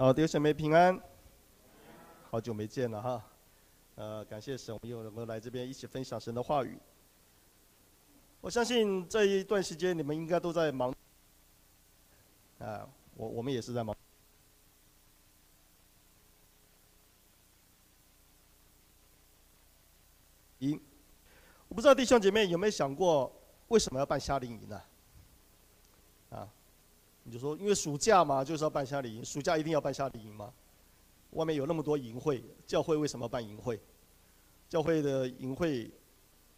好，弟兄姐妹平安，好久没见了哈，呃，感谢神，我们又能够来这边一起分享神的话语。我相信这一段时间你们应该都在忙，啊，我我们也是在忙。营，我不知道弟兄姐妹有没有想过，为什么要办夏令营呢？你就说，因为暑假嘛，就是要办夏令营。暑假一定要办夏令营吗？外面有那么多营会，教会为什么要办营会？教会的营会，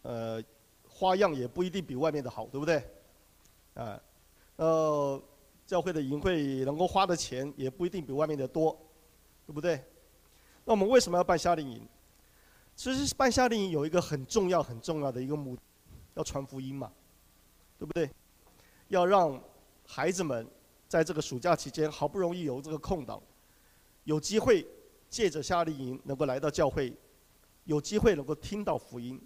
呃，花样也不一定比外面的好，对不对？啊，呃，教会的营会能够花的钱也不一定比外面的多，对不对？那我们为什么要办夏令营？其实办夏令营有一个很重要、很重要的一个目的，要传福音嘛，对不对？要让孩子们在这个暑假期间，好不容易有这个空档，有机会借着夏令营能够来到教会，有机会能够听到福音。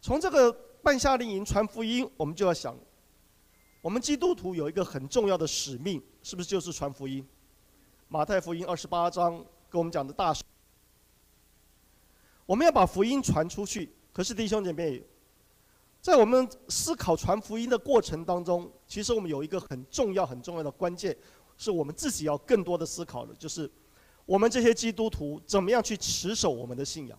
从这个办夏令营传福音，我们就要想，我们基督徒有一个很重要的使命，是不是就是传福音？马太福音二十八章跟我们讲的大事，我们要把福音传出去。可是弟兄姐妹。在我们思考传福音的过程当中，其实我们有一个很重要、很重要的关键，是我们自己要更多的思考的，就是我们这些基督徒怎么样去持守我们的信仰。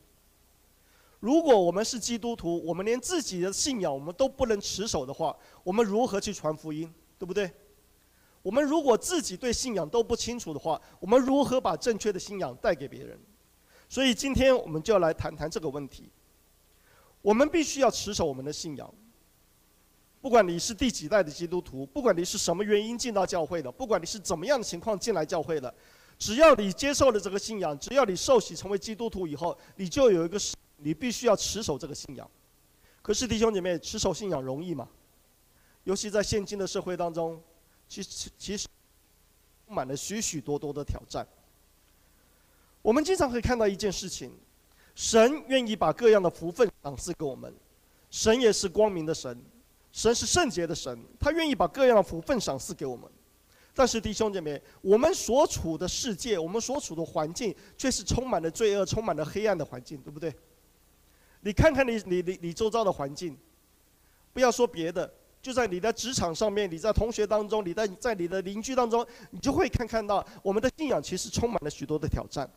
如果我们是基督徒，我们连自己的信仰我们都不能持守的话，我们如何去传福音？对不对？我们如果自己对信仰都不清楚的话，我们如何把正确的信仰带给别人？所以今天我们就要来谈谈这个问题。我们必须要持守我们的信仰。不管你是第几代的基督徒，不管你是什么原因进到教会的，不管你是怎么样的情况进来教会的，只要你接受了这个信仰，只要你受洗成为基督徒以后，你就有一个，你必须要持守这个信仰。可是弟兄姐妹，持守信仰容易吗？尤其在现今的社会当中，其实其实充满了许许多多的挑战。我们经常会看到一件事情。神愿意把各样的福分赏赐给我们，神也是光明的神，神是圣洁的神，他愿意把各样的福分赏赐给我们。但是弟兄姐妹，我们所处的世界，我们所处的环境，却是充满了罪恶、充满了黑暗的环境，对不对？你看看你你你你周遭的环境，不要说别的，就在你的职场上面，你在同学当中，你在在你的邻居当中，你就会看看到我们的信仰其实充满了许多的挑战。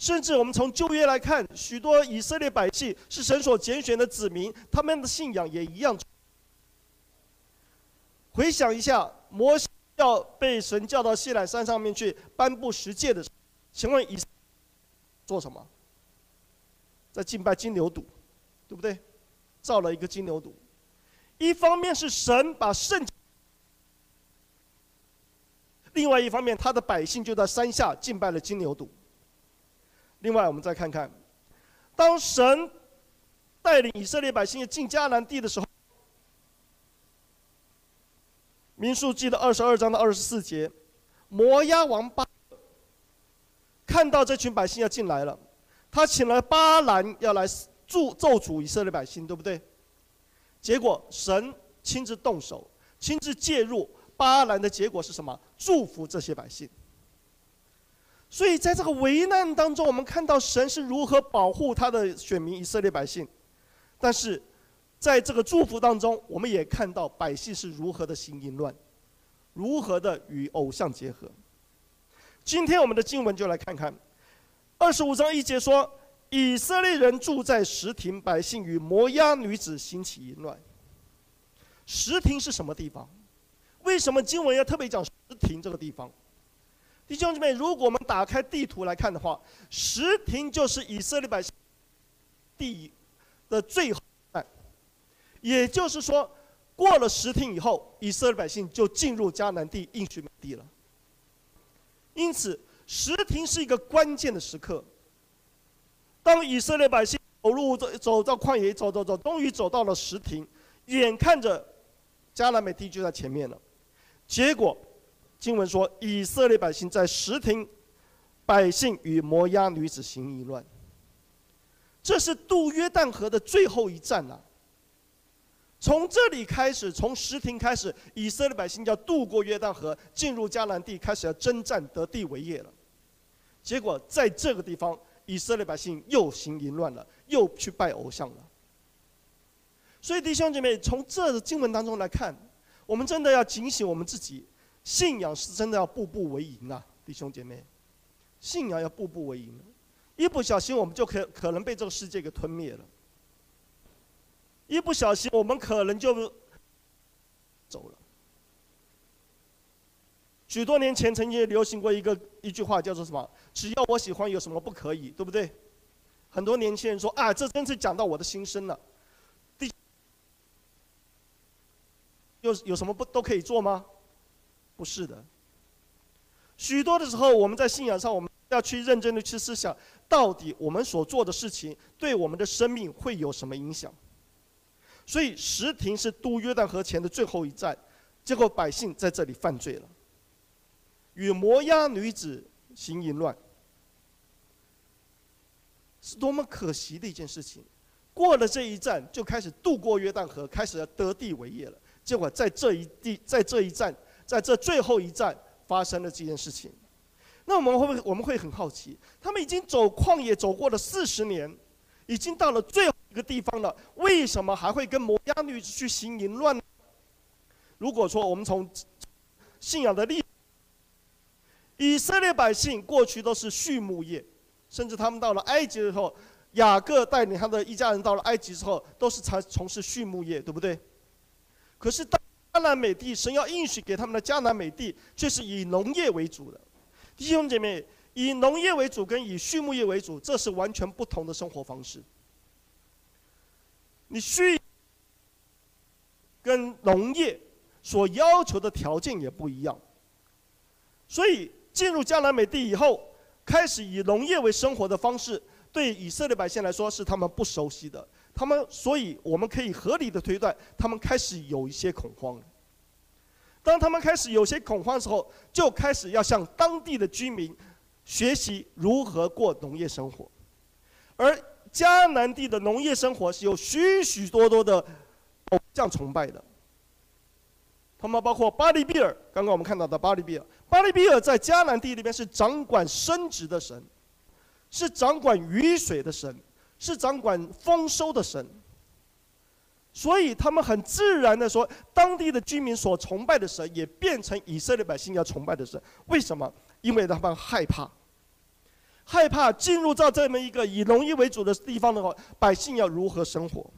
甚至我们从旧约来看，许多以色列百姓是神所拣选的子民，他们的信仰也一样。回想一下，摩西要被神叫到西乃山上面去颁布十诫的时候，请问以做什么？在敬拜金牛犊，对不对？造了一个金牛犊。一方面是神把圣，另外一方面他的百姓就在山下敬拜了金牛犊。另外，我们再看看，当神带领以色列百姓进迦南地的时候，《民数记》的二十二章的二十四节，摩押王巴看到这群百姓要进来了，他请了巴兰要来祝咒诅以色列百姓，对不对？结果神亲自动手，亲自介入，巴兰的结果是什么？祝福这些百姓。所以，在这个危难当中，我们看到神是如何保护他的选民以色列百姓；但是，在这个祝福当中，我们也看到百姓是如何的行淫乱，如何的与偶像结合。今天我们的经文就来看看，二十五章一节说：以色列人住在石亭，百姓与摩押女子行起淫乱。石亭是什么地方？为什么经文要特别讲石亭这个地方？弟兄姊妹，如果我们打开地图来看的话，石亭就是以色列百姓地的最后，也就是说，过了什亭以后，以色列百姓就进入迦南地应许地了。因此，什亭是一个关键的时刻。当以色列百姓走路走走到旷野，走走走，终于走到了什亭，眼看着迦南美地就在前面了，结果。经文说，以色列百姓在什亭，百姓与摩押女子行淫乱。这是渡约旦河的最后一站了、啊。从这里开始，从什亭开始，以色列百姓要渡过约旦河，进入迦南地，开始要征战得地为业了。结果在这个地方，以色列百姓又行淫乱了，又去拜偶像了。所以弟兄姐妹，从这个经文当中来看，我们真的要警醒我们自己，信仰是真的要步步为营啊，弟兄姐妹，信仰要步步为营，一不小心我们就可可能被这个世界给吞灭了。一不小心，我们可能就走了。许多年前曾经流行过一个一句话，叫做什么？只要我喜欢，有什么不可以？对不对？很多年轻人说：“啊，这真是讲到我的心声了。”第，有有什么不都可以做吗？不是的。许多的时候，我们在信仰上，我们要去认真的去思想，到底我们所做的事情对我们的生命会有什么影响？所以石亭是渡约旦河前的最后一站，结果百姓在这里犯罪了，与摩押女子行淫乱，是多么可惜的一件事情。过了这一站，就开始渡过约旦河，开始要得地为业了。结果在这一地，在这一站，在这最后一站发生了这件事情。那我们会不会我们会很好奇，他们已经走旷野走过了四十年，已经到了最后。一个地方了，为什么还会跟摩押女子去行淫乱？如果说我们从信仰的历，以色列百姓过去都是畜牧业，甚至他们到了埃及的时候，雅各带领他的一家人到了埃及之后，都是从从事畜牧业，对不对？可是当迦南美地，神要应许给他们的迦南美地，却是以农业为主的。弟兄姐妹，以农业为主跟以畜牧业为主，这是完全不同的生活方式。你需跟农业所要求的条件也不一样，所以进入迦南美地以后，开始以农业为生活的方式，对以色列百姓来说是他们不熟悉的。他们，所以我们可以合理的推断，他们开始有一些恐慌。当他们开始有些恐慌的时候，就开始要向当地的居民学习如何过农业生活，而。迦南地的农业生活是有许许多多的偶像崇拜的，他们包括巴力比尔，刚刚我们看到的巴力比尔，巴力比尔在迦南地里面是掌管生殖的神，是掌管雨水的神，是掌管丰收的神，所以他们很自然的说，当地的居民所崇拜的神也变成以色列百姓要崇拜的神，为什么？因为他们害怕。害怕进入到这么一个以农业为主的地方的话，百姓要如何生活？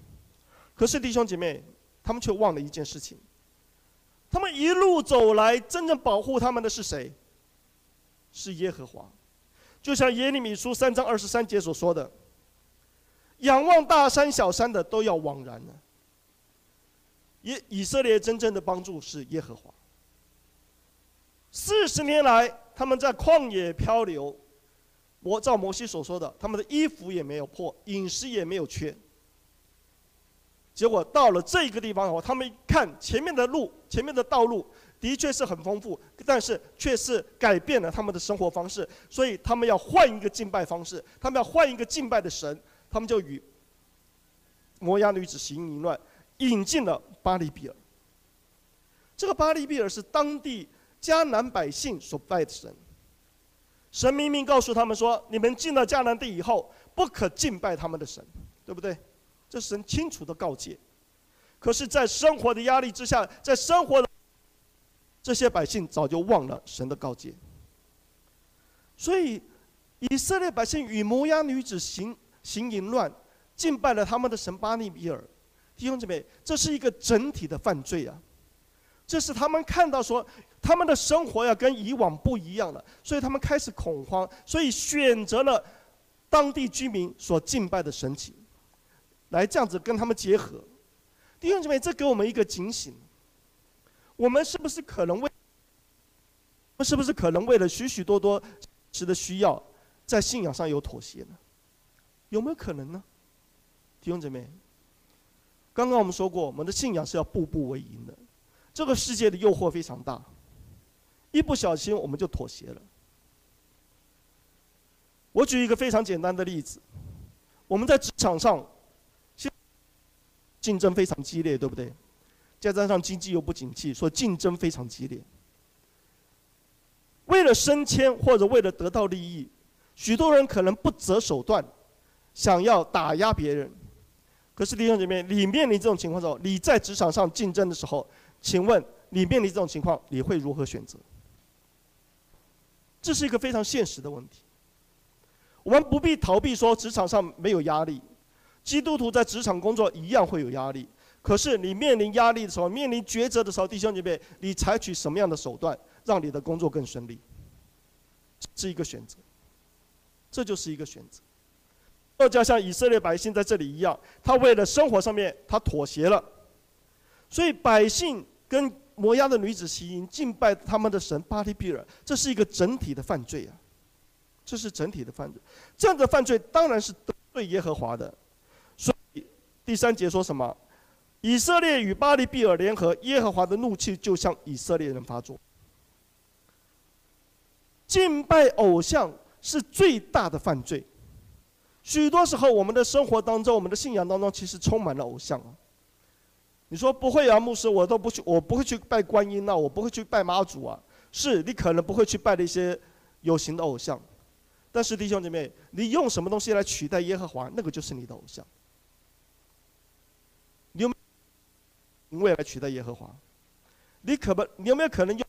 可是弟兄姐妹，他们却忘了一件事情：他们一路走来，真正保护他们的是谁？是耶和华。就像耶利米书三章二十三节所说的：“仰望大山小山的都要枉然了。”以以色列真正的帮助是耶和华。四十年来，他们在旷野漂流。我照摩西所说的，他们的衣服也没有破，饮食也没有缺。结果到了这个地方的话，他们一看前面的路，前面的道路的确是很丰富，但是却是改变了他们的生活方式，所以他们要换一个敬拜方式，他们要换一个敬拜的神，他们就与摩押女子行淫乱，引进了巴力比尔。这个巴力比尔是当地迦南百姓所拜的神。神明明告诉他们说：“你们进了迦南地以后，不可敬拜他们的神，对不对？”这神清楚的告诫。可是，在生活的压力之下，在生活的这些百姓早就忘了神的告诫。所以，以色列百姓与摩押女子行行淫乱，敬拜了他们的神巴力毕尔。弟兄姊妹，这是一个整体的犯罪啊！这是他们看到说。他们的生活要跟以往不一样了，所以他们开始恐慌，所以选择了当地居民所敬拜的神祇，来这样子跟他们结合。弟兄姊妹，这给我们一个警醒：我们是不是可能为，我们是不是可能为了许许多多时的需要，在信仰上有妥协呢？有没有可能呢？弟兄姊妹，刚刚我们说过，我们的信仰是要步步为营的，这个世界的诱惑非常大。一不小心，我们就妥协了。我举一个非常简单的例子：我们在职场上，竞争非常激烈，对不对？再加上经济又不景气，所以竞争非常激烈。为了升迁或者为了得到利益，许多人可能不择手段，想要打压别人。可是弟兄姐妹，你面临这种情况的时候，你在职场上竞争的时候，请问你面临这种情况，你会如何选择？这是一个非常现实的问题。我们不必逃避说职场上没有压力，基督徒在职场工作一样会有压力。可是你面临压力的时候，面临抉择的时候，弟兄姐妹，你采取什么样的手段，让你的工作更顺利？是一个选择，这就是一个选择。就要像以色列百姓在这里一样，他为了生活上面他妥协了，所以百姓跟摩押的女子行淫，敬拜他们的神巴力毗尔，这是一个整体的犯罪啊，这是整体的犯罪。这样的犯罪当然是得罪耶和华的。所以第三节说什么？以色列与巴力毗尔联合，耶和华的怒气就向以色列人发作。敬拜偶像是最大的犯罪。许多时候，我们的生活当中，我们的信仰当中，其实充满了偶像啊。你说不会啊，牧师，我都不去，我不会去拜观音啊，我不会去拜妈祖啊。是你可能不会去拜那些有形的偶像，但是弟兄姐妹，你用什么东西来取代耶和华，那个就是你的偶像。你有没有名位来取代耶和华？你可不，你有没有可能用耶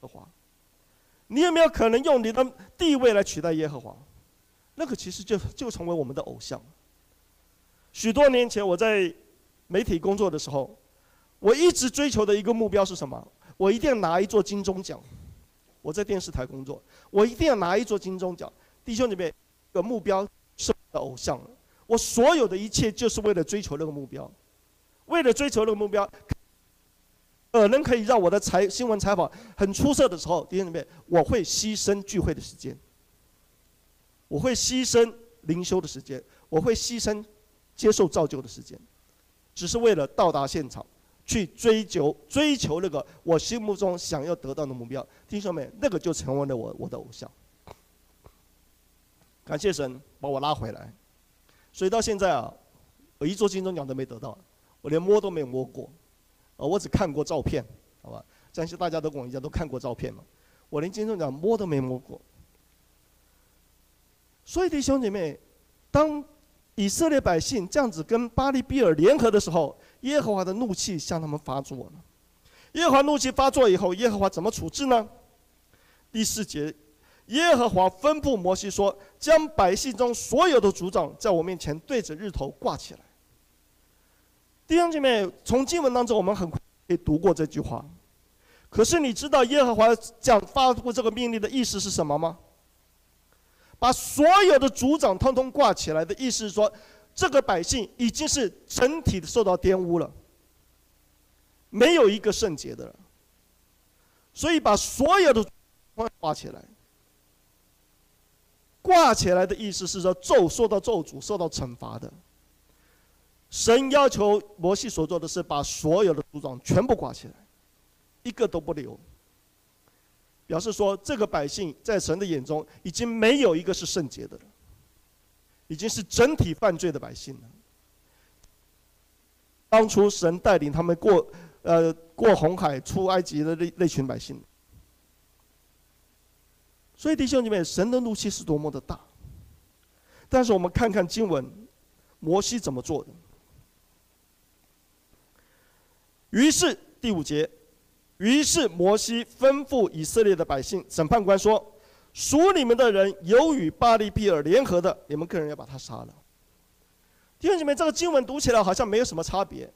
和华？你有没有可能用你的地位来取代耶和华？那个其实就就成为我们的偶像。许多年前我在媒体工作的时候，我一直追求的一个目标是什么？我一定要拿一座金钟奖。我在电视台工作，我一定要拿一座金钟奖。弟兄姐妹，个目标是我的偶像。我所有的一切就是为了追求那个目标，为了追求那个目标，可能可以让我的采新闻采访很出色的时候，弟兄姐妹，我会牺牲聚会的时间。我会牺牲灵修的时间，我会牺牲接受造就的时间，只是为了到达现场，去追求追求那个我心目中想要得到的目标。弟兄们，那个就成为了我我的偶像。感谢神把我拉回来，所以到现在啊，我一座金钟奖都没得到，我连摸都没有摸过，啊，我只看过照片，好吧？相信大家都跟我一样都看过照片嘛，我连金钟奖摸都没摸过。所以弟兄姐妹，当以色列百姓这样子跟巴力比尔联合的时候，耶和华的怒气向他们发作了。耶和华怒气发作以后，耶和华怎么处置呢？第四节，耶和华吩咐摩西说：“将百姓中所有的族长在我面前对着日头挂起来。”弟兄姐妹，从经文当中我们很快可以读过这句话，可是你知道耶和华讲发布这个命令的意思是什么吗？把所有的族长通通挂起来的意思是说，这个百姓已经是整体的受到玷污了，没有一个圣洁的了。所以把所有的挂起来，挂起来的意思是说咒受到咒诅、受到惩罚的。神要求摩西所做的是把所有的族长全部挂起来，一个都不留。表示说，这个百姓在神的眼中已经没有一个是圣洁的了，已经是整体犯罪的百姓了。当初神带领他们过，呃，过红海出埃及的那那群百姓。所以弟兄姐妹，神的怒气是多么的大。但是我们看看经文，摩西怎么做的。于是第五节。于是摩西吩咐以色列的百姓，审判官说：“属你们的人有与巴力毗尔联合的，你们个人要把他杀了。”弟兄姐妹，这个经文读起来好像没有什么差别，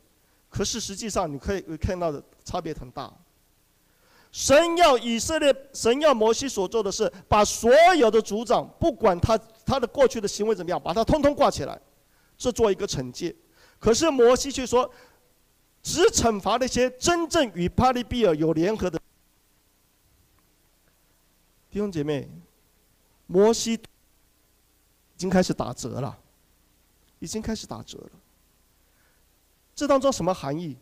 可是实际上你可以看到的差别很大。神要以色列，神要摩西所做的是，把所有的族长，不管他他的过去的行为怎么样，把他通通挂起来，这做一个惩戒。可是摩西却说。只惩罚那些真正与巴力比尔有联合的弟兄姐妹。摩西已经开始打折了，已经开始打折了。这当中什么含义？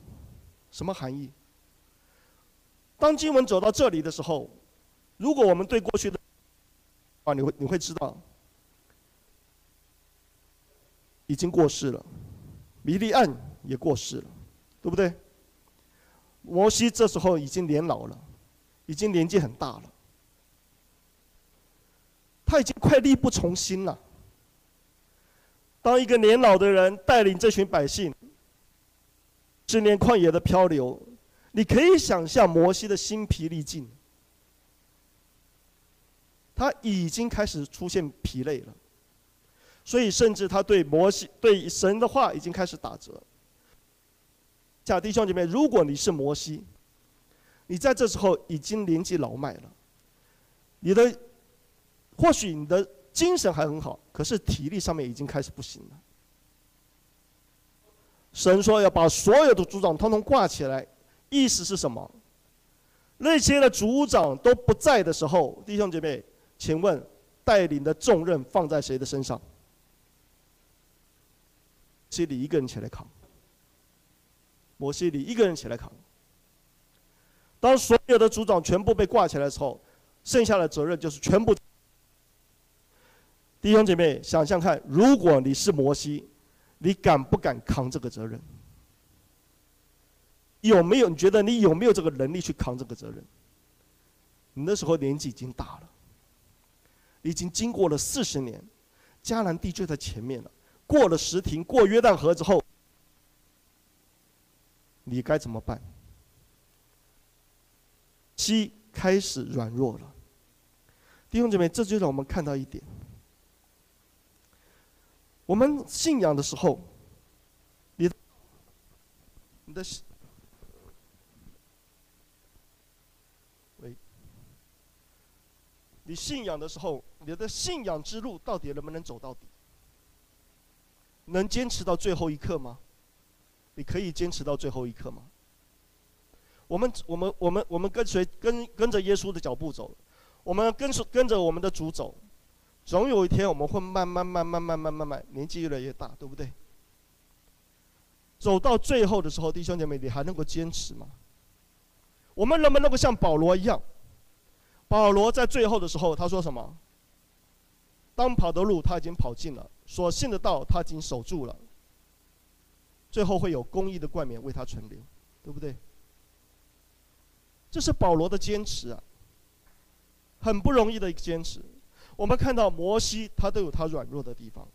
什么含义？当经文走到这里的时候，如果我们对过去的啊，你会你会知道，已经过世了。米利暗也过世了，对不对？摩西这时候已经年老了，已经年纪很大了，他已经快力不从心了。当一个年老的人带领这群百姓，十年旷野的漂流，你可以想象摩西的心疲力尽，他已经开始出现疲累了，所以甚至他对摩西、对神的话已经开始打折。假弟兄姐妹，如果你是摩西，你在这时候已经年纪老迈了，你的或许你的精神还很好，可是体力上面已经开始不行了。神说要把所有的族长统统挂起来，意思是什么？那些的族长都不在的时候，弟兄姐妹，请问带领的重任放在谁的身上？是你一个人起来扛。摩西，你一个人起来扛。当所有的族长全部被挂起来的时候，剩下的责任就是全部。弟兄姐妹，想想看，如果你是摩西，你敢不敢扛这个责任？有没有？你觉得你有没有这个能力去扛这个责任？你那时候年纪已经大了，已经经过了四十年，迦南地就在前面了。过了石亭，过约旦河之后。你该怎么办？七开始软弱了，弟兄姐妹，这就让我们看到一点：我们信仰的时候，你你的喂，你信仰的时候，你的信仰之路到底能不能走到底？能坚持到最后一刻吗？你可以坚持到最后一刻吗？我们我们我们我们跟随跟跟着耶稣的脚步走，我们跟随跟着我们的主走，总有一天我们会慢慢慢慢慢慢慢慢年纪越来越大，对不对？走到最后的时候，弟兄姐妹，你还能够坚持吗？我们能不能够像保罗一样？保罗在最后的时候他说什么？当跑的路他已经跑尽了，所信的道他已经守住了。最后会有公义的冠冕为他存留，对不对？这是保罗的坚持啊，很不容易的一个坚持。我们看到摩西，他都有他软弱的地方，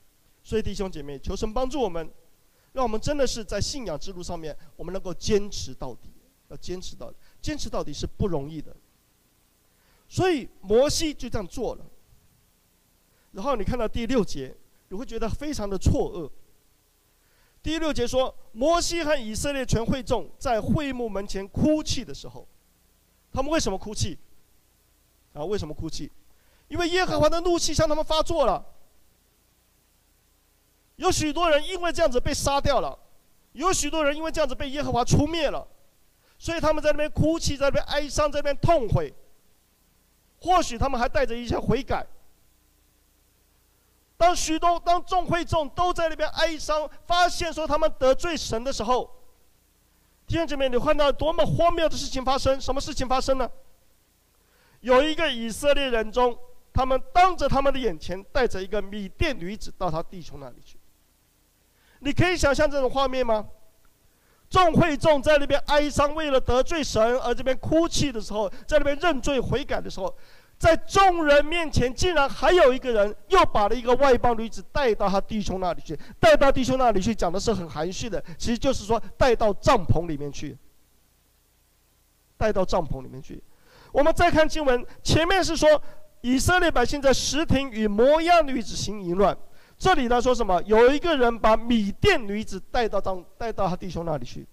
所以弟兄姐妹，求神帮助我们，让我们真的是在信仰之路上面，我们能够坚持到底，要坚持到底，坚持到底是不容易的。所以摩西就这样做了。然后你看到第六节，你会觉得非常的错愕。第六节说，摩西和以色列全会众在会幕门前哭泣的时候，他们为什么哭泣？啊，为什么哭泣？因为耶和华的怒气向他们发作了。有许多人因为这样子被杀掉了，有许多人因为这样子被耶和华除灭了，所以他们在那边哭泣，在那边哀伤，在那边痛悔。或许他们还带着一些悔改。当许多当众会众都在那边哀伤，发现说他们得罪神的时候，弟兄姐妹，你看到多么荒谬的事情发生？什么事情发生呢？有一个以色列人中，他们当着他们的眼前带着一个米甸女子到他弟兄那里去。你可以想象这种画面吗？众会众在那边哀伤，为了得罪神而这边哭泣的时候，在那边认罪悔改的时候。在众人面前，竟然还有一个人又把了一个外邦女子带到他弟兄那里去，带到弟兄那里去，讲的是很含蓄的，其实就是说带到帐篷里面去，带到帐篷里面去。我们再看经文，前面是说以色列百姓在石亭与摩押女子行淫乱，这里呢说什么？有一个人把米甸女子带到帐，带到他弟兄那里去。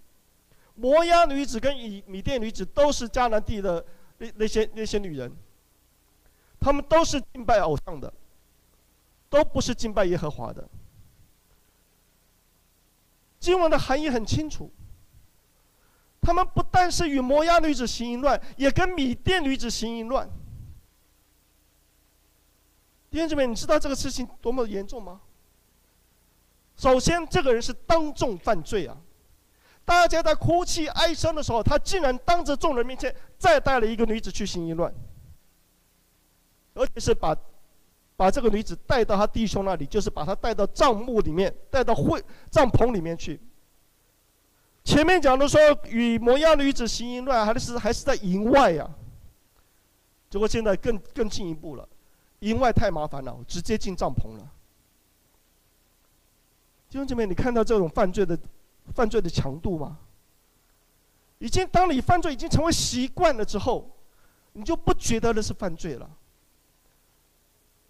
摩押女子跟以米甸女子都是迦南地的那那些那些女人。他们都是敬拜偶像的，都不是敬拜耶和华的。经文的含义很清楚，他们不但是与摩押女子行淫乱，也跟米甸女子行淫乱。弟兄姊妹，你知道这个事情多么严重吗？首先，这个人是当众犯罪啊！大家在哭泣哀伤的时候，他竟然当着众人面前再带了一个女子去行淫乱。而且是把，把这个女子带到他弟兄那里，就是把她带到帐幕里面，带到会帐篷里面去。前面讲的说与摩押女子行淫乱，还是还是在营外呀、啊？结果现在更更进一步了，营外太麻烦了，直接进帐篷了。弟兄姐妹，你看到这种犯罪的犯罪的强度吗？已经当你犯罪已经成为习惯了之后，你就不觉得那是犯罪了。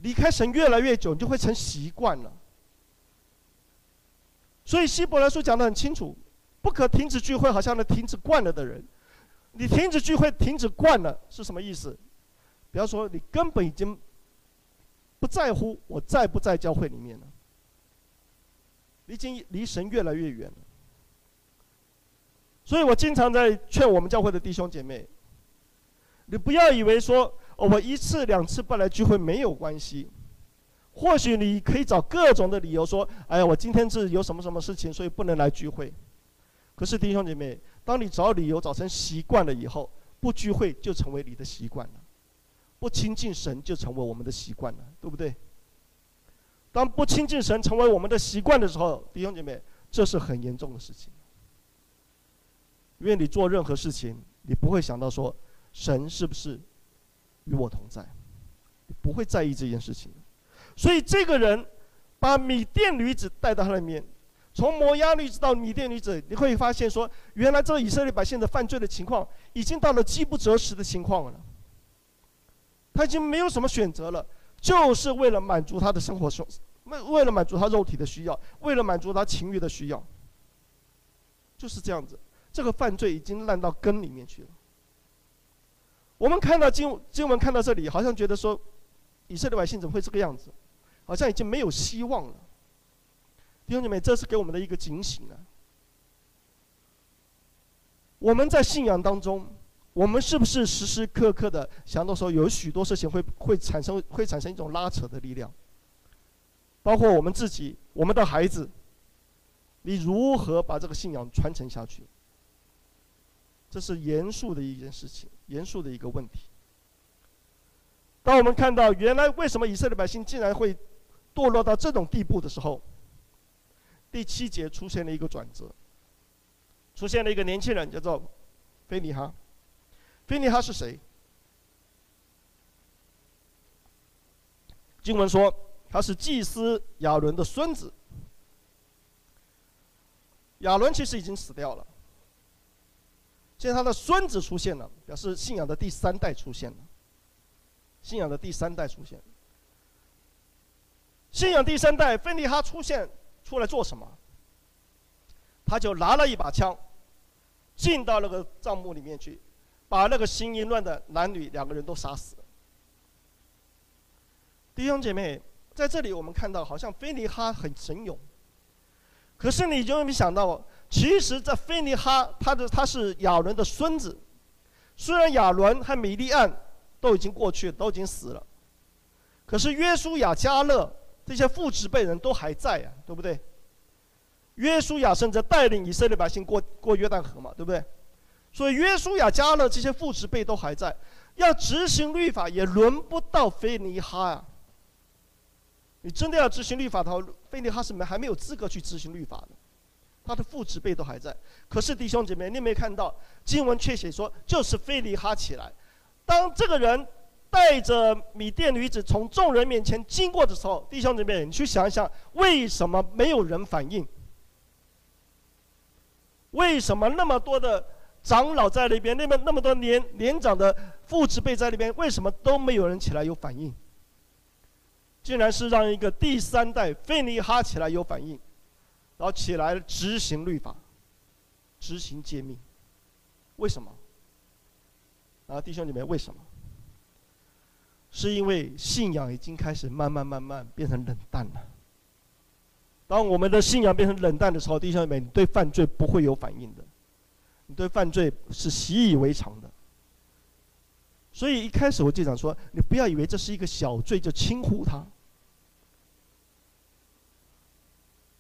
离开神越来越久，你就会成习惯了。所以希伯来书讲得很清楚，不可停止聚会，好像那停止惯了的人。你停止聚会，停止惯了是什么意思？比方说，你根本已经不在乎我在不在教会里面了，你已经离神越来越远了。所以我经常在劝我们教会的弟兄姐妹，你不要以为说，我们一次两次不来聚会没有关系，或许你可以找各种的理由说，哎呀，我今天是有什么什么事情，所以不能来聚会。可是弟兄姐妹，当你找理由找成习惯了以后，不聚会就成为你的习惯了。不亲近神就成为我们的习惯了，对不对？当不亲近神成为我们的习惯的时候，弟兄姐妹，这是很严重的事情。因为你做任何事情，你不会想到说神是不是与我同在，不会在意这件事情。所以这个人把米甸女子带到他里面，从摩押女子到米甸女子，你会发现说，原来这个以色列百姓的犯罪的情况已经到了饥不择食的情况了。他已经没有什么选择了，就是为了满足他的生活需，为为了满足他肉体的需要，为了满足他情欲的需要，就是这样子。这个犯罪已经烂到根里面去了。我们看到经经文看到这里，好像觉得说，以色列百姓怎么会这个样子？好像已经没有希望了。弟兄姐妹，这是给我们的一个警醒啊！我们在信仰当中。我们是不是时时刻刻的想到说，有许多事情会会产生会产生一种拉扯的力量？包括我们自己，我们的孩子，你如何把这个信仰传承下去？这是严肃的一件事情，严肃的一个问题。当我们看到原来为什么以色列百姓竟然会堕落到这种地步的时候，第七节出现了一个转折，出现了一个年轻人，叫做非尼哈。非尼哈是谁？经文说他是祭司亚伦的孙子。亚伦其实已经死掉了，现在他的孙子出现了，表示信仰的第三代出现了。信仰的第三代出现，信仰第三代，非尼哈出现出来做什么？他就拿了一把枪，进到那个帐幕里面去。把那个行淫乱的男女两个人都杀死。弟兄姐妹，在这里我们看到，好像非尼哈很神勇。可是你就没想到，其实这菲尼哈他的他是亚伦的孙子。虽然亚伦和米利暗都已经过去，都已经死了，可是约书亚、迦勒这些父执辈人都还在呀、啊，对不对？约书亚甚至带领以色列百姓过过约旦河嘛，对不对？所以约书亚、迦勒这些父执辈都还在，要执行律法也轮不到菲尼哈呀、你真的要执行律法的话，菲尼哈是没还没有资格去执行律法的，他的父执辈都还在。可是弟兄姐妹，你没看到经文却写说，就是非利哈起来。当这个人带着米甸女子从众人面前经过的时候，弟兄姐妹，你去想一想，为什么没有人反应？为什么那么多的？长老在那边，那么那么多年年长的父执辈在那边，为什么都没有人起来有反应？竟然是让一个第三代费尼哈起来有反应，然后起来执行律法，执行诫命，为什么？啊，弟兄姐妹，为什么？是因为信仰已经开始慢慢慢慢变成冷淡了。当我们的信仰变成冷淡的时候，弟兄姐妹，你对犯罪不会有反应的。你对犯罪是习以为常的，所以一开始我就想说，你不要以为这是一个小罪就轻忽它。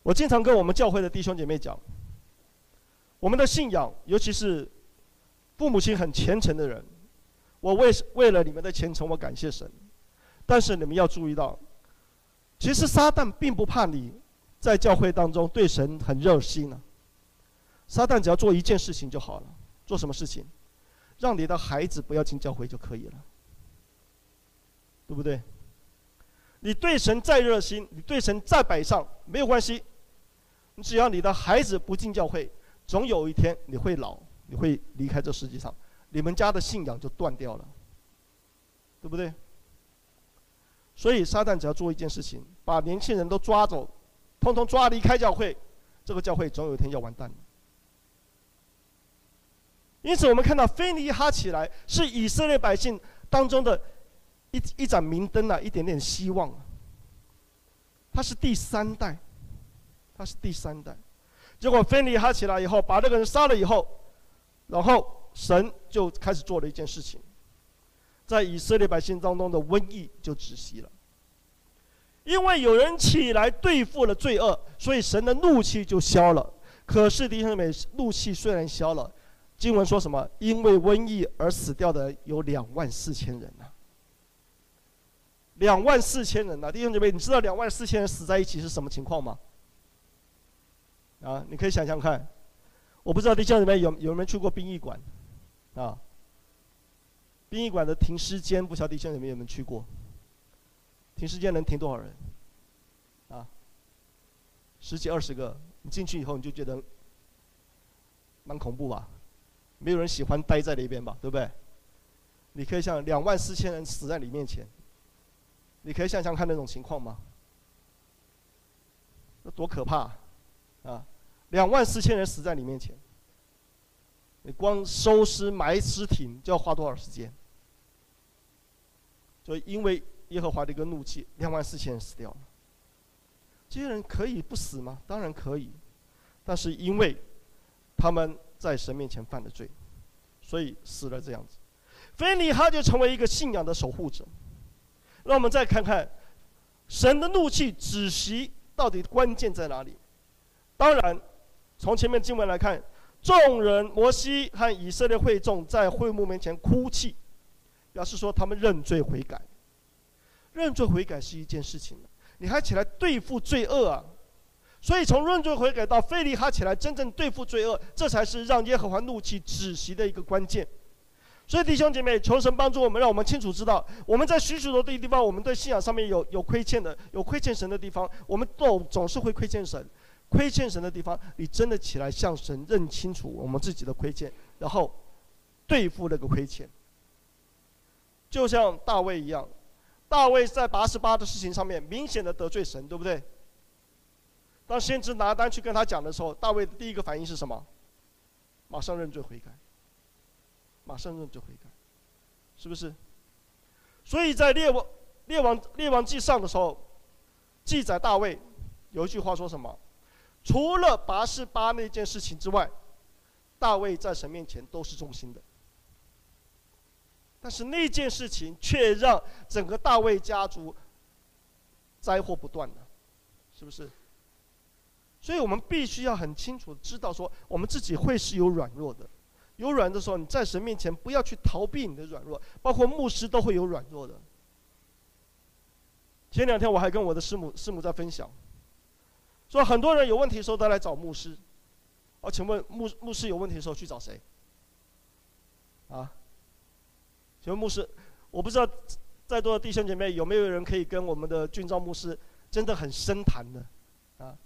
我经常跟我们教会的弟兄姐妹讲，我们的信仰，尤其是父母亲很虔诚的人，我为为了你们的虔诚，我感谢神。但是你们要注意到，其实撒旦并不怕你在教会当中对神很热心呢、撒旦只要做一件事情就好了，做什么事情？让你的孩子不要进教会就可以了，对不对？你对神再热心，你对神再摆上，没有关系。只要你的孩子不进教会，总有一天你会老，你会离开这世界上，你们家的信仰就断掉了，对不对？所以撒旦只要做一件事情，把年轻人都抓走，通通抓离开教会，这个教会总有一天要完蛋。因此，我们看到非尼哈起来是以色列百姓当中的一一盏明灯啊，一点点希望啊。他是第三代，他是第三代。结果芬尼哈起来以后，把那个人杀了以后，然后神就开始做了一件事情。在以色列百姓当中的瘟疫就止息了，因为有人起来对付了罪恶，所以神的怒气就消了。可是弟兄姊妹，怒气虽然消了，经文说什么？因为瘟疫而死掉的有两万四千人呐，两万四千人呐，弟兄姊妹，你知道两万四千人死在一起是什么情况吗？啊，你可以想想看，我不知道弟兄姊妹有有没有去过殡仪馆，啊。殡仪馆的停尸间，不晓得弟兄姊妹有没有去过？停尸间能停多少人？啊，十几二十个。你进去以后，你就觉得蛮恐怖吧？没有人喜欢待在那边吧？对不对？你可以想两万四千人死在你面前，你可以想想看那种情况吗？那多可怕啊！两万四千人死在你面前，你光收尸埋尸体就要花多少时间？所以，因为耶和华的一个怒气，两万四千人死掉了。这些人可以不死吗？当然可以，但是因为他们在神面前犯了罪，所以死了这样子。非尼哈就成为一个信仰的守护者。让我们再看看神的怒气止息到底关键在哪里？当然，从前面经文来看，众人摩西和以色列会众在会幕面前哭泣。表示说他们认罪悔改，认罪悔改是一件事情，你还起来对付罪恶啊？所以从认罪悔改到非利哈起来真正对付罪恶，这才是让耶和华怒气止息的一个关键。所以弟兄姐妹，求神帮助我们，让我们清楚知道，我们在许许多多的地方，我们对信仰上面有有亏欠的，有亏欠神的地方，我们都总是会亏欠神。亏欠神的地方，你真的起来向神认清楚我们自己的亏欠，然后对付那个亏欠。就像大卫一样，大卫在八十八的事情上面明显的得罪神，对不对？当先知拿单去跟他讲的时候，大卫的第一个反应是什么？马上认罪悔改，马上认罪悔改，是不是？所以在列王列王列王记上的时候，记载大卫有一句话说什么？除了拔示巴那件事情之外，大卫在神面前都是忠心的。但是那件事情却让整个大卫家族灾祸不断的，是不是？所以我们必须要很清楚知道说，我们自己会是有软弱的，有软的时候，你在神面前不要去逃避你的软弱，包括牧师都会有软弱的。前两天我还跟我的师母师母在分享，说很多人有问题的时候都来找牧师，哦，请问牧牧师有问题的时候去找谁？啊？请问牧师，我不知道在座的弟兄姐妹有没有人可以跟我们的俊昭牧师真的很深谈的，啊，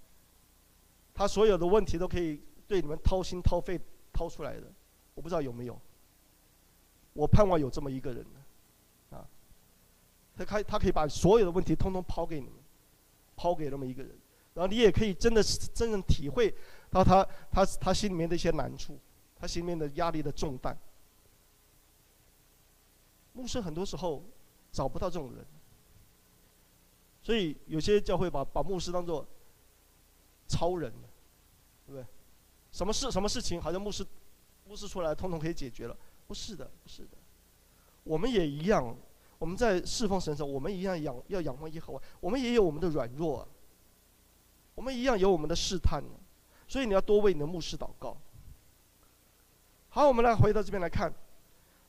他所有的问题都可以对你们掏心掏肺掏出来的，我不知道有没有。我盼望有这么一个人，啊，他开他可以把所有的问题通通抛给你们，抛给那么一个人，然后你也可以真的是真正体会到他他他心里面的一些难处，他心里面的压力的重担。牧师很多时候找不到这种人，所以有些教会把把牧师当做超人，对不对？什么事什么事情好像牧师牧师出来通通可以解决了？不是的，不是的。我们也一样，我们在侍奉神的时候，我们一样仰要仰望耶和华，我们也有我们的软弱，我们一样有我们的试探，所以你要多为你的牧师祷告。好，我们来回到这边来看，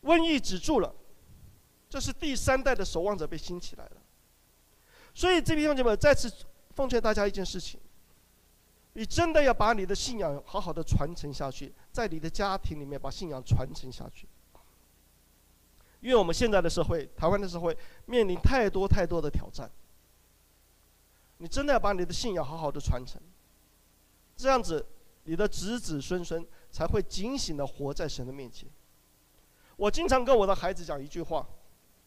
瘟疫止住了。这是第三代的守望者被兴起来了，所以这边兄弟们再次奉劝大家一件事情：你真的要把你的信仰好好的传承下去，在你的家庭里面把信仰传承下去。因为我们现在的社会，台湾的社会面临太多太多的挑战。你真的要把你的信仰好好的传承，这样子，你的子子孙孙才会警醒的活在神的面前。我经常跟我的孩子讲一句话，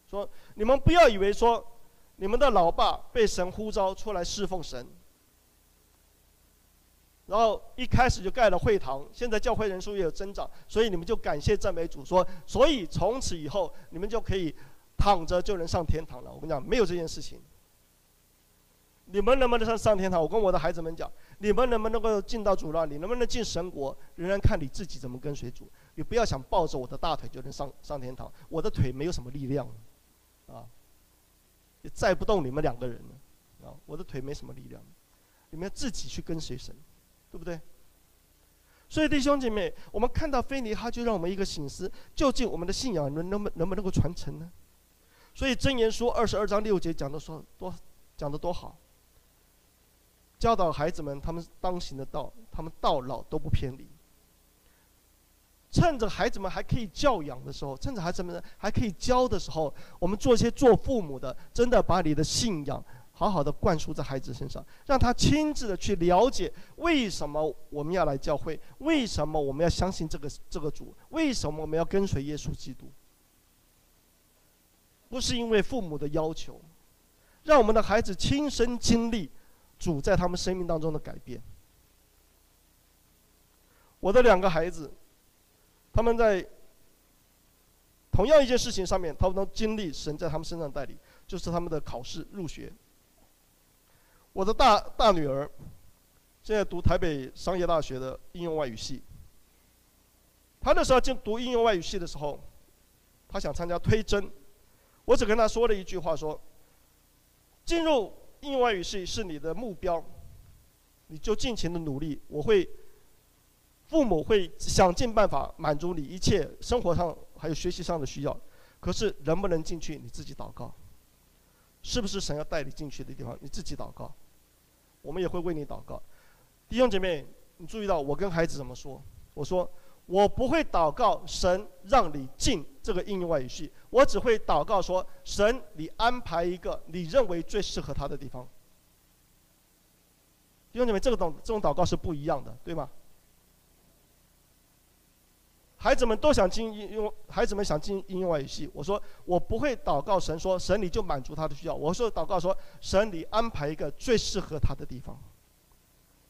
说：你们不要以为说，你们的老爸被神呼召出来侍奉神。然后一开始就盖了会堂，现在教会人数也有增长，所以你们就感谢赞美主说，所以从此以后你们就可以躺着就能上天堂了。我跟你讲，没有这件事情。你们能不能上上天堂？我跟我的孩子们讲，你们能不能够进到主那里？能不能进神国？仍然看你自己怎么跟随主。你不要想抱着我的大腿就能上上天堂，我的腿没有什么力量，啊，也载不动你们两个人，啊，我的腿没什么力量，你们要自己去跟随神。对不对？所以弟兄姐妹，我们看到腓尼哈，就让我们一个醒思：究竟我们的信仰能能不能不能够传承呢？所以箴言书二十二章六节讲的说多讲的多好，教导孩子们他们当行的道，他们到老都不偏离。趁着孩子们还可以教养的时候，趁着孩子们还可以教的时候，我们做一些做父母的，真的把你的信仰。好好的灌输在孩子身上，让他亲自的去了解为什么我们要来教会，为什么我们要相信这个这个主，为什么我们要跟随耶稣基督。不是因为父母的要求，让我们的孩子亲身经历主在他们生命当中的改变。我的两个孩子，他们在同样一件事情上面，他们都经历神在他们身上带领，就是他们的考试入学。我的大大女儿现在读台北商业大学的应用外语系。她那时候进读应用外语系的时候，她想参加推甄，我只跟她说了一句话：说，进入应用外语系是你的目标，你就尽情的努力，我会，父母会想尽办法满足你一切生活上还有学习上的需要。可是能不能进去，你自己祷告，是不是神要带你进去的地方，你自己祷告。我们也会为你祷告，弟兄姐妹，你注意到我跟孩子怎么说？我说我不会祷告神让你进这个应用外语系，我只会祷告说神，你安排一个你认为最适合他的地方。弟兄姐妹，这个祷这种祷告是不一样的，对吗？孩子们都想进应用，孩子们想进应用外语系。我说我不会祷告神说神你就满足他的需要。我说祷告说神你安排一个最适合他的地方。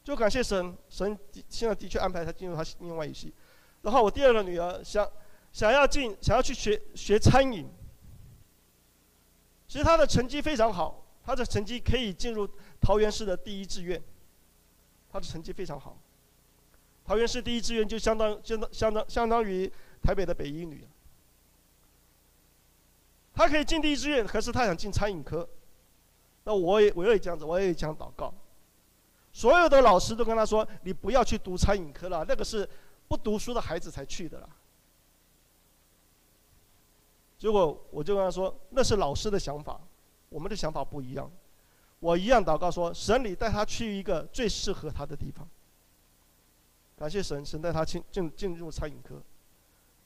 就感谢神，神现在的确安排他进入他应用外语系。然后我第二个女儿想想要进想要去学学餐饮。其实她的成绩非常好，她的成绩可以进入桃园市的第一志愿。她的成绩非常好。桃园市第一志愿就相当相当相当相当于台北的北一女。他可以进第一志愿，可是他想进餐饮科。那我也我也这样子，我也这样祷告。所有的老师都跟他说：“你不要去读餐饮科了，那个是不读书的孩子才去的啦。”结果我就跟他说：“那是老师的想法，我们的想法不一样。”我一样祷告说：“神，你带他去一个最适合他的地方。”感谢神，神带他进进进入餐饮科，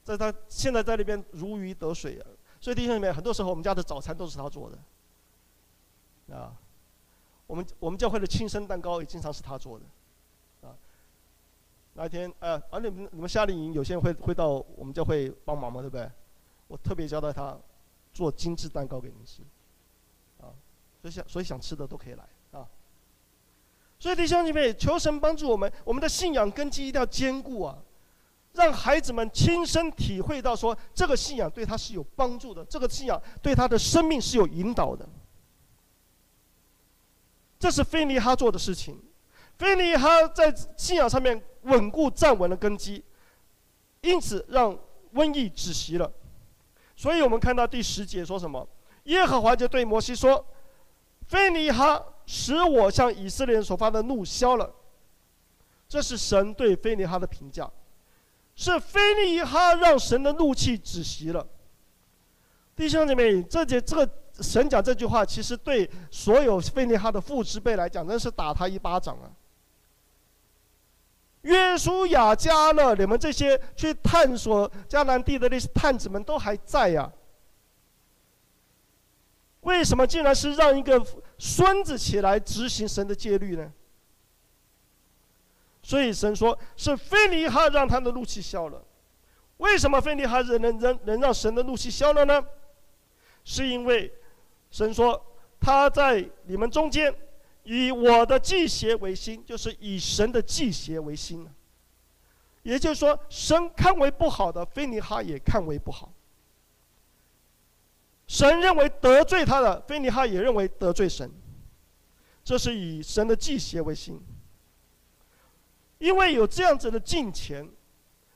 在他现在在那边如鱼得水啊！所以弟兄姊妹，很多时候我们家的早餐都是他做的，啊，我们我们教会的庆生蛋糕也经常是他做的，那天，呃，啊，你们你们夏令营有些人会会到我们教会帮忙嘛，对不对？我特别交代他做精致蛋糕给你吃，啊，所以想所以想吃的都可以来啊。所以弟兄姐妹，求神帮助我们，我们的信仰根基一定要坚固啊！让孩子们亲身体会到说，这个信仰对他是有帮助的，这个信仰对他的生命是有引导的。这是菲尼哈做的事情。菲尼哈在信仰上面稳固站稳了根基，因此让瘟疫止息了。所以我们看到第十节说什么？耶和华就对摩西说：“腓尼哈。”使我向以色列人所发的怒消了，这是神对非尼哈的评价，是腓尼哈让神的怒气止息了。弟兄姐妹，这节这个神讲这句话，其实对所有非尼哈的父之辈来讲，真是打他一巴掌啊！约书亚、迦勒，你们这些去探索迦南地的那些探子们都还在呀、为什么竟然是让一个孙子起来执行神的戒律呢？所以神说是非尼哈让他的怒气消了。为什么非尼哈人能能能让神的怒气消了呢？是因为神说他在你们中间。以我的祭邪为心，就是以神的祭邪为心。也就是说，神看为不好的，菲尼哈也看为不好。神认为得罪他的，菲尼哈也认为得罪神。这是以神的祭邪为心。因为有这样子的敬虔，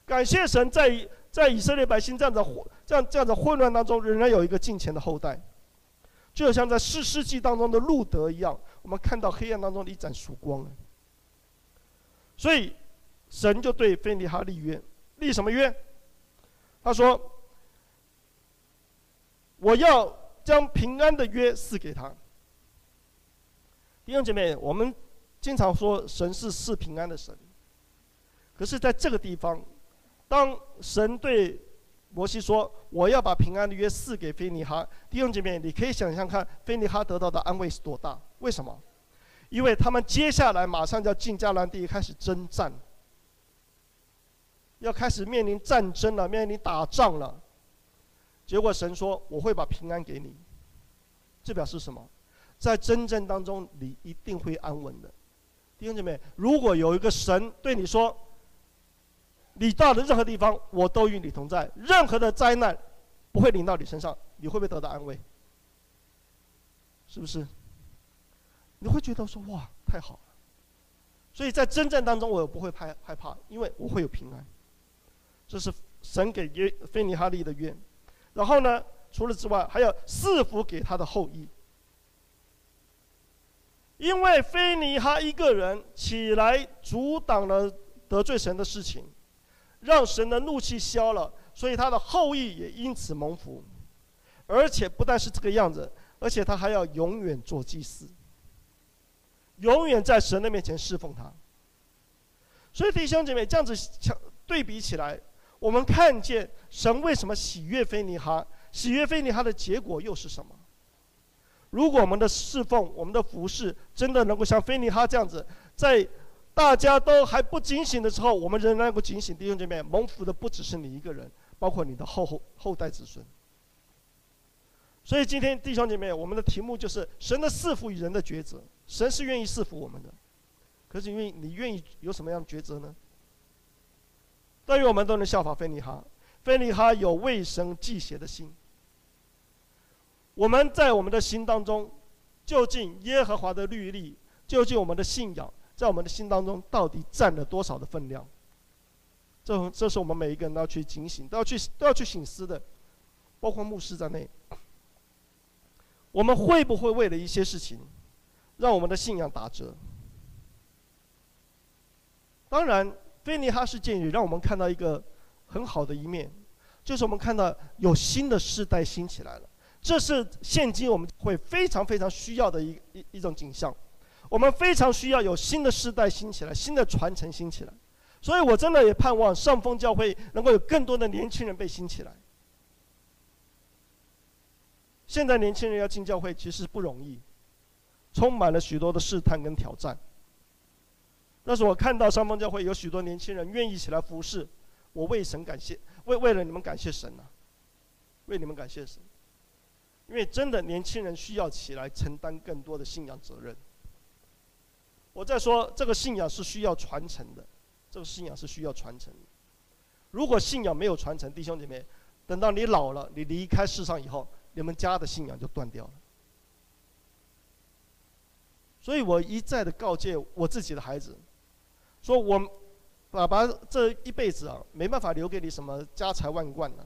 感谢神在在以色列百姓这样子混这样这样子混乱当中，仍然有一个敬虔的后代。就像在四世纪当中的路德一样，我们看到黑暗当中的一盏曙光。所以，神就对菲尼哈立约，立什么约？他说：“我要将平安的约赐给他。”弟兄姐妹，我们经常说神是赐平安的神，可是在这个地方，当神对摩西说：“我要把平安的约赐给非尼哈。”弟兄姐妹，你可以想象看，非尼哈得到的安慰是多大？为什么？因为他们接下来马上就要进迦南地，开始征战，要开始面临战争了，面临打仗了。结果神说：“我会把平安给你。”这表示什么？在征战当中，你一定会安稳的。弟兄姐妹，如果有一个神对你说，你到了任何地方，我都与你同在。任何的灾难不会临到你身上，你会不会得到安慰？是不是？你会觉得说哇，太好了。所以在征战当中，我不会害害怕，因为我会有平安。这是神给约菲尼哈利的约。然后呢，除了之外，还有赐福给他的后裔。因为菲尼哈一个人起来阻挡了得罪神的事情。让神的怒气消了，所以他的后裔也因此蒙福，而且不但是这个样子，而且他还要永远做祭司，永远在神的面前侍奉他。所以弟兄姐妹，这样子相对比起来，我们看见神为什么喜悦非尼哈？喜悦非尼哈的结果又是什么？如果我们的侍奉、我们的服侍真的能够像非尼哈这样子，在大家都还不警醒的时候，我们仍然能够警醒。弟兄姐妹，蒙福的不只是你一个人，包括你的后后后代子孙。所以今天弟兄姐妹，我们的题目就是神的赐福与人的抉择。神是愿意赐福我们的，可是因为你愿意有什么样的抉择呢？但愿我们都能效法非尼哈，非尼哈有为神祭邪的心。我们在我们的心当中，究竟耶和华的律例，究竟我们的信仰。在我们的心当中，到底占了多少的分量？这这是我们每一个人都要去警醒、都要去都要去省思的，包括牧师在内。我们会不会为了一些事情，让我们的信仰打折？当然，菲尼哈事件也让我们看到一个很好的一面，就是我们看到有新的世代兴起来了。这是现今我们会非常非常需要的一一一种景象。我们非常需要有新的世代兴起来，新的传承兴起来，所以我真的也盼望上峰教会能够有更多的年轻人被兴起来。现在年轻人要进教会其实不容易，充满了许多的试探跟挑战。但是我看到上峰教会有许多年轻人愿意起来服侍，我为神感谢，为为了你们感谢神呐、啊，为你们感谢神，因为真的年轻人需要起来承担更多的信仰责任。我在说，这个信仰是需要传承的，这个信仰是需要传承。如果信仰没有传承，弟兄姐妹，等到你老了，你离开世上以后，你们家的信仰就断掉了。所以我一再的告诫我自己的孩子，说我爸爸这一辈子啊，没办法留给你什么家财万贯呢，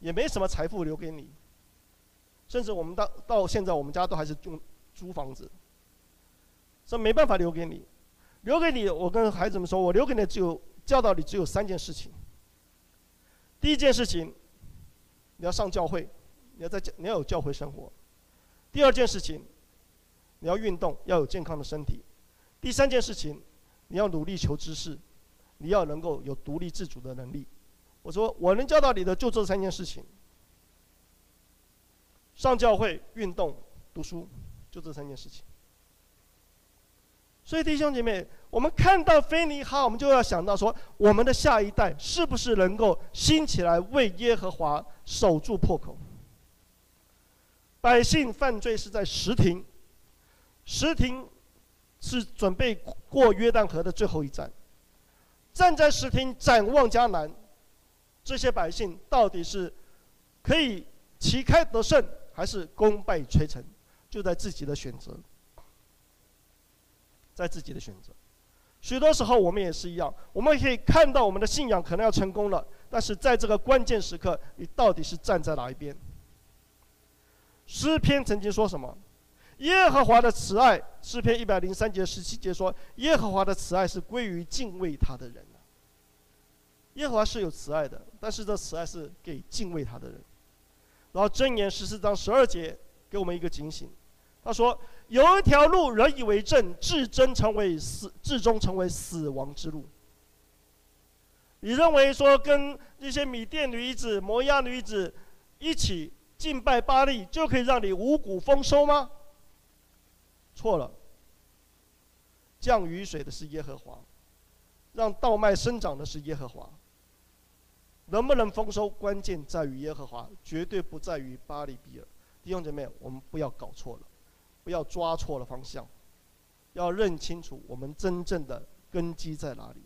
也没什么财富留给你，甚至我们到到现在，我们家都还是用租房子。这没办法留给你，留给你。我跟孩子们说，我留给你只有教导你只有三件事情。第一件事情，你要上教会，你要在教，你要有教会生活。第二件事情，你要运动，要有健康的身体。第三件事情，你要努力求知识，你要能够有独立自主的能力。我说我能教导你的就这三件事情：上教会、运动、读书，就这三件事情。所以弟兄姐妹，我们看到腓尼哈，我们就要想到说，我们的下一代是不是能够兴起来为耶和华守住破口？百姓犯罪是在什亭，什亭是准备过约旦河的最后一站。站在什亭展望迦南，这些百姓到底是可以旗开得胜，还是功败垂成？就在自己的选择。在自己的选择，许多时候我们也是一样，我们可以看到我们的信仰可能要成功了，但是在这个关键时刻，你到底是站在哪一边？诗篇曾经说什么？耶和华的慈爱，诗篇一百零三节十七节说，耶和华的慈爱是归于敬畏他的人。耶和华是有慈爱的，但是这慈爱是给敬畏他的人。然后箴言十四章十二节给我们一个警醒。他说：“有一条路，人以为正，至真成为死，至终成为死亡之路。”你认为说跟那些米甸女子、摩押女子一起敬拜巴力，就可以让你五谷丰收吗？错了。降雨水的是耶和华，让稻麦生长的是耶和华。能不能丰收，关键在于耶和华，绝对不在于巴力比尔。弟兄姐妹，我们不要搞错了。不要抓错了方向，要认清楚我们真正的根基在哪里。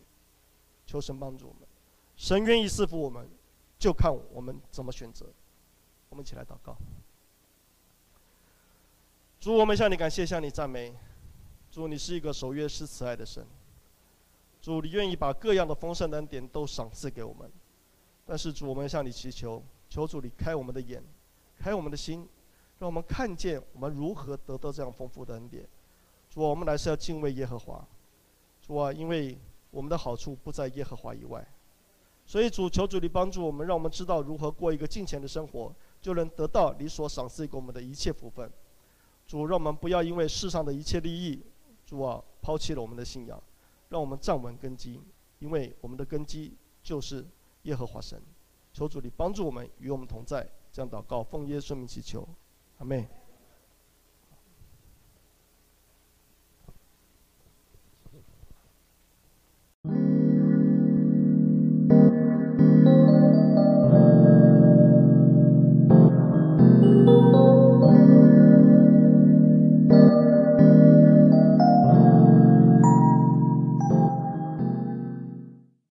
求神帮助我们，神愿意赐福我们，就看我们怎么选择。我们一起来祷告。主，我们向你感谢，向你赞美。主，你是一个守约施慈爱的神。主，你愿意把各样的丰盛的恩典都赏赐给我们。但是主，我们向你祈求，求主你开我们的眼，开我们的心。让我们看见我们如何得到这样丰富的恩典。主啊，我们来是要敬畏耶和华。主啊，因为我们的好处不在耶和华以外，所以主求主你帮助我们，让我们知道如何过一个敬虔的生活，就能得到你所赏赐给我们的一切福分。主，让我们不要因为世上的一切利益，主啊，抛弃了我们的信仰，让我们站稳根基，因为我们的根基就是耶和华神。求主你帮助我们，与我们同在。这样祷告，奉耶稣名祈求。阿妹。